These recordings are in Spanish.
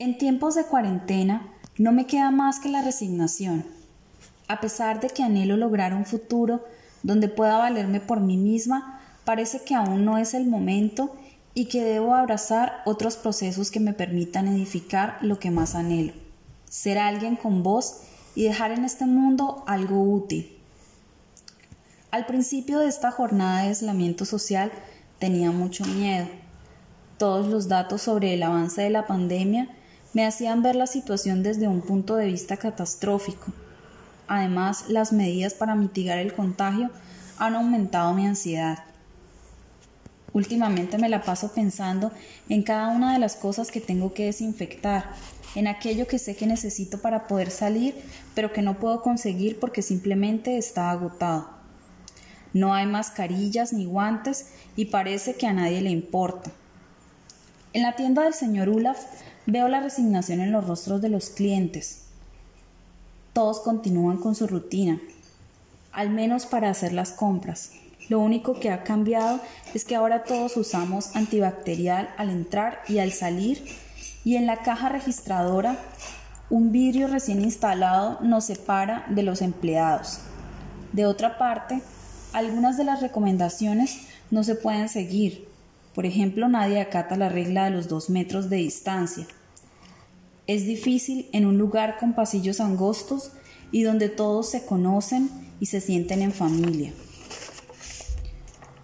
En tiempos de cuarentena no me queda más que la resignación. A pesar de que anhelo lograr un futuro donde pueda valerme por mí misma, parece que aún no es el momento y que debo abrazar otros procesos que me permitan edificar lo que más anhelo, ser alguien con voz y dejar en este mundo algo útil. Al principio de esta jornada de aislamiento social tenía mucho miedo. Todos los datos sobre el avance de la pandemia me hacían ver la situación desde un punto de vista catastrófico. Además, las medidas para mitigar el contagio han aumentado mi ansiedad. Últimamente me la paso pensando en cada una de las cosas que tengo que desinfectar, en aquello que sé que necesito para poder salir, pero que no puedo conseguir porque simplemente está agotado. No hay mascarillas ni guantes y parece que a nadie le importa. En la tienda del señor Olaf Veo la resignación en los rostros de los clientes. Todos continúan con su rutina, al menos para hacer las compras. Lo único que ha cambiado es que ahora todos usamos antibacterial al entrar y al salir y en la caja registradora un vidrio recién instalado nos separa de los empleados. De otra parte, algunas de las recomendaciones no se pueden seguir. Por ejemplo, nadie acata la regla de los dos metros de distancia. Es difícil en un lugar con pasillos angostos y donde todos se conocen y se sienten en familia.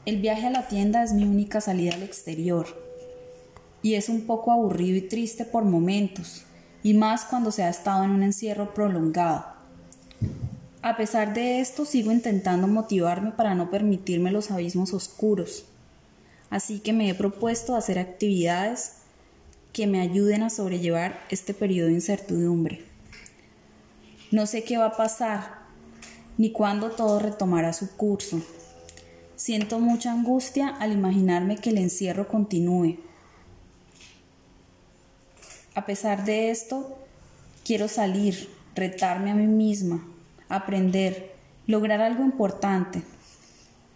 El viaje a la tienda es mi única salida al exterior y es un poco aburrido y triste por momentos, y más cuando se ha estado en un encierro prolongado. A pesar de esto, sigo intentando motivarme para no permitirme los abismos oscuros, así que me he propuesto hacer actividades que me ayuden a sobrellevar este periodo de incertidumbre. No sé qué va a pasar, ni cuándo todo retomará su curso. Siento mucha angustia al imaginarme que el encierro continúe. A pesar de esto, quiero salir, retarme a mí misma, aprender, lograr algo importante.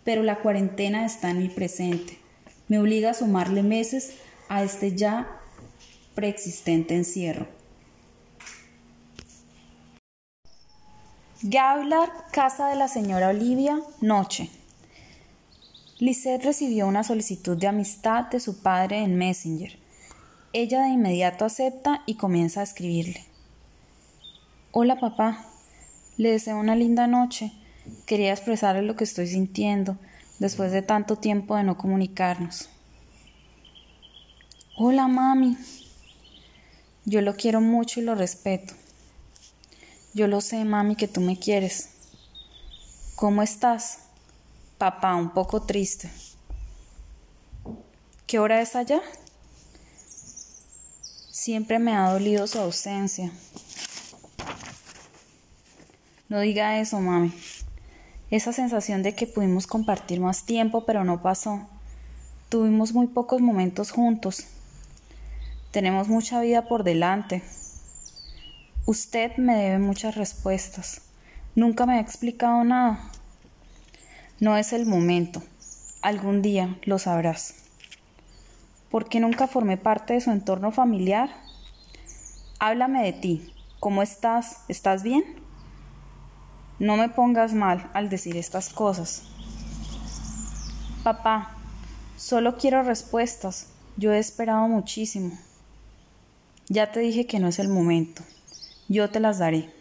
Pero la cuarentena está en mi presente. Me obliga a sumarle meses a este ya preexistente encierro. Gablar, casa de la señora Olivia, noche. Lisette recibió una solicitud de amistad de su padre en Messenger. Ella de inmediato acepta y comienza a escribirle. Hola papá, le deseo una linda noche. Quería expresarle lo que estoy sintiendo después de tanto tiempo de no comunicarnos. Hola mami, yo lo quiero mucho y lo respeto. Yo lo sé, mami, que tú me quieres. ¿Cómo estás? Papá, un poco triste. ¿Qué hora es allá? Siempre me ha dolido su ausencia. No diga eso, mami. Esa sensación de que pudimos compartir más tiempo, pero no pasó. Tuvimos muy pocos momentos juntos. Tenemos mucha vida por delante. Usted me debe muchas respuestas. Nunca me ha explicado nada. No es el momento. Algún día lo sabrás. ¿Por qué nunca formé parte de su entorno familiar? Háblame de ti. ¿Cómo estás? ¿Estás bien? No me pongas mal al decir estas cosas. Papá, solo quiero respuestas. Yo he esperado muchísimo. Ya te dije que no es el momento. Yo te las daré.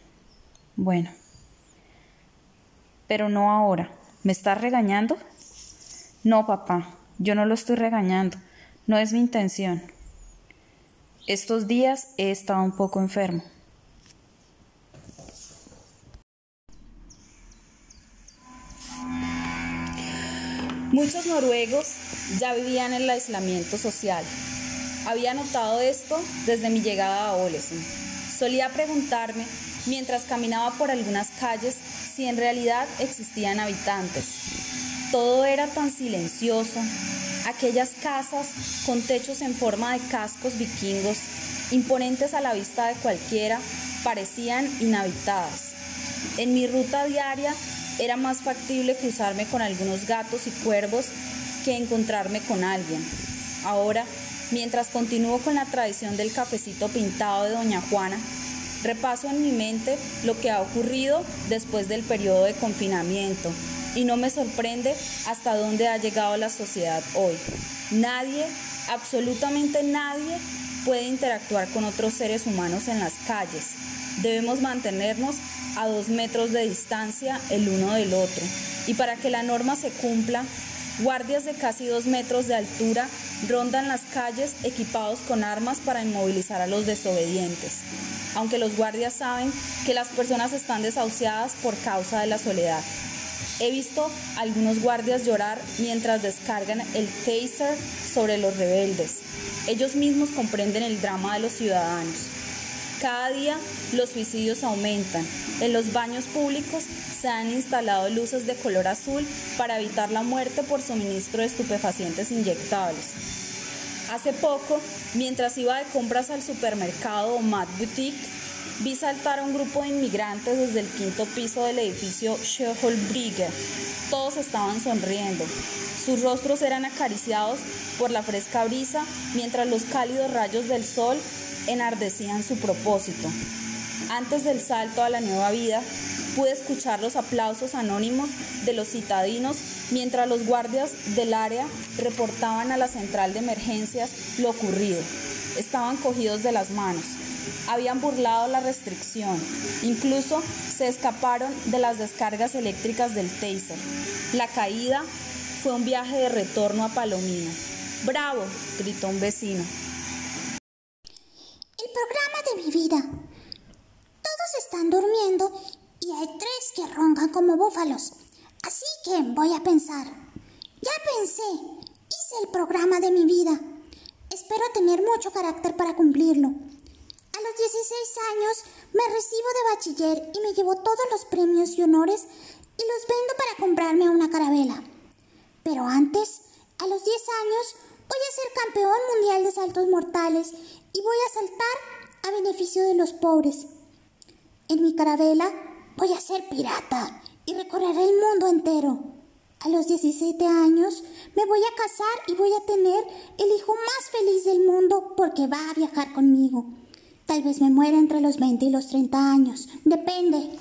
Bueno. Pero no ahora. ¿Me estás regañando? No, papá. Yo no lo estoy regañando. No es mi intención. Estos días he estado un poco enfermo. Muchos noruegos ya vivían el aislamiento social había notado esto desde mi llegada a Olesund. Solía preguntarme, mientras caminaba por algunas calles, si en realidad existían habitantes. Todo era tan silencioso. Aquellas casas con techos en forma de cascos vikingos, imponentes a la vista de cualquiera, parecían inhabitadas. En mi ruta diaria era más factible cruzarme con algunos gatos y cuervos que encontrarme con alguien. Ahora Mientras continúo con la tradición del cafecito pintado de Doña Juana, repaso en mi mente lo que ha ocurrido después del periodo de confinamiento y no me sorprende hasta dónde ha llegado la sociedad hoy. Nadie, absolutamente nadie, puede interactuar con otros seres humanos en las calles. Debemos mantenernos a dos metros de distancia el uno del otro. Y para que la norma se cumpla, guardias de casi dos metros de altura rondan las calles equipados con armas para inmovilizar a los desobedientes. Aunque los guardias saben que las personas están desahuciadas por causa de la soledad. He visto algunos guardias llorar mientras descargan el taser sobre los rebeldes. Ellos mismos comprenden el drama de los ciudadanos. Cada día los suicidios aumentan. En los baños públicos se han instalado luces de color azul para evitar la muerte por suministro de estupefacientes inyectables. Hace poco, mientras iba de compras al supermercado Mad Boutique, vi saltar a un grupo de inmigrantes desde el quinto piso del edificio Schöholbrigge. Todos estaban sonriendo. Sus rostros eran acariciados por la fresca brisa, mientras los cálidos rayos del sol enardecían su propósito. Antes del salto a la nueva vida, pude escuchar los aplausos anónimos de los citadinos mientras los guardias del área reportaban a la central de emergencias lo ocurrido. Estaban cogidos de las manos habían burlado la restricción. Incluso se escaparon de las descargas eléctricas del taser. La caída fue un viaje de retorno a Palomino. ¡Bravo! gritó un vecino. El programa de mi vida. Todos están durmiendo y hay tres que roncan como búfalos. Así que voy a pensar. Ya pensé. Hice el programa de mi vida. Espero tener mucho carácter para cumplirlo. A los 16 años me recibo de bachiller y me llevo todos los premios y honores y los vendo para comprarme una carabela. Pero antes, a los 10 años, voy a ser campeón mundial de saltos mortales y voy a saltar a beneficio de los pobres. En mi carabela voy a ser pirata y recorreré el mundo entero. A los 17 años me voy a casar y voy a tener el hijo más feliz del mundo porque va a viajar conmigo. Tal vez me muera entre los 20 y los 30 años. Depende.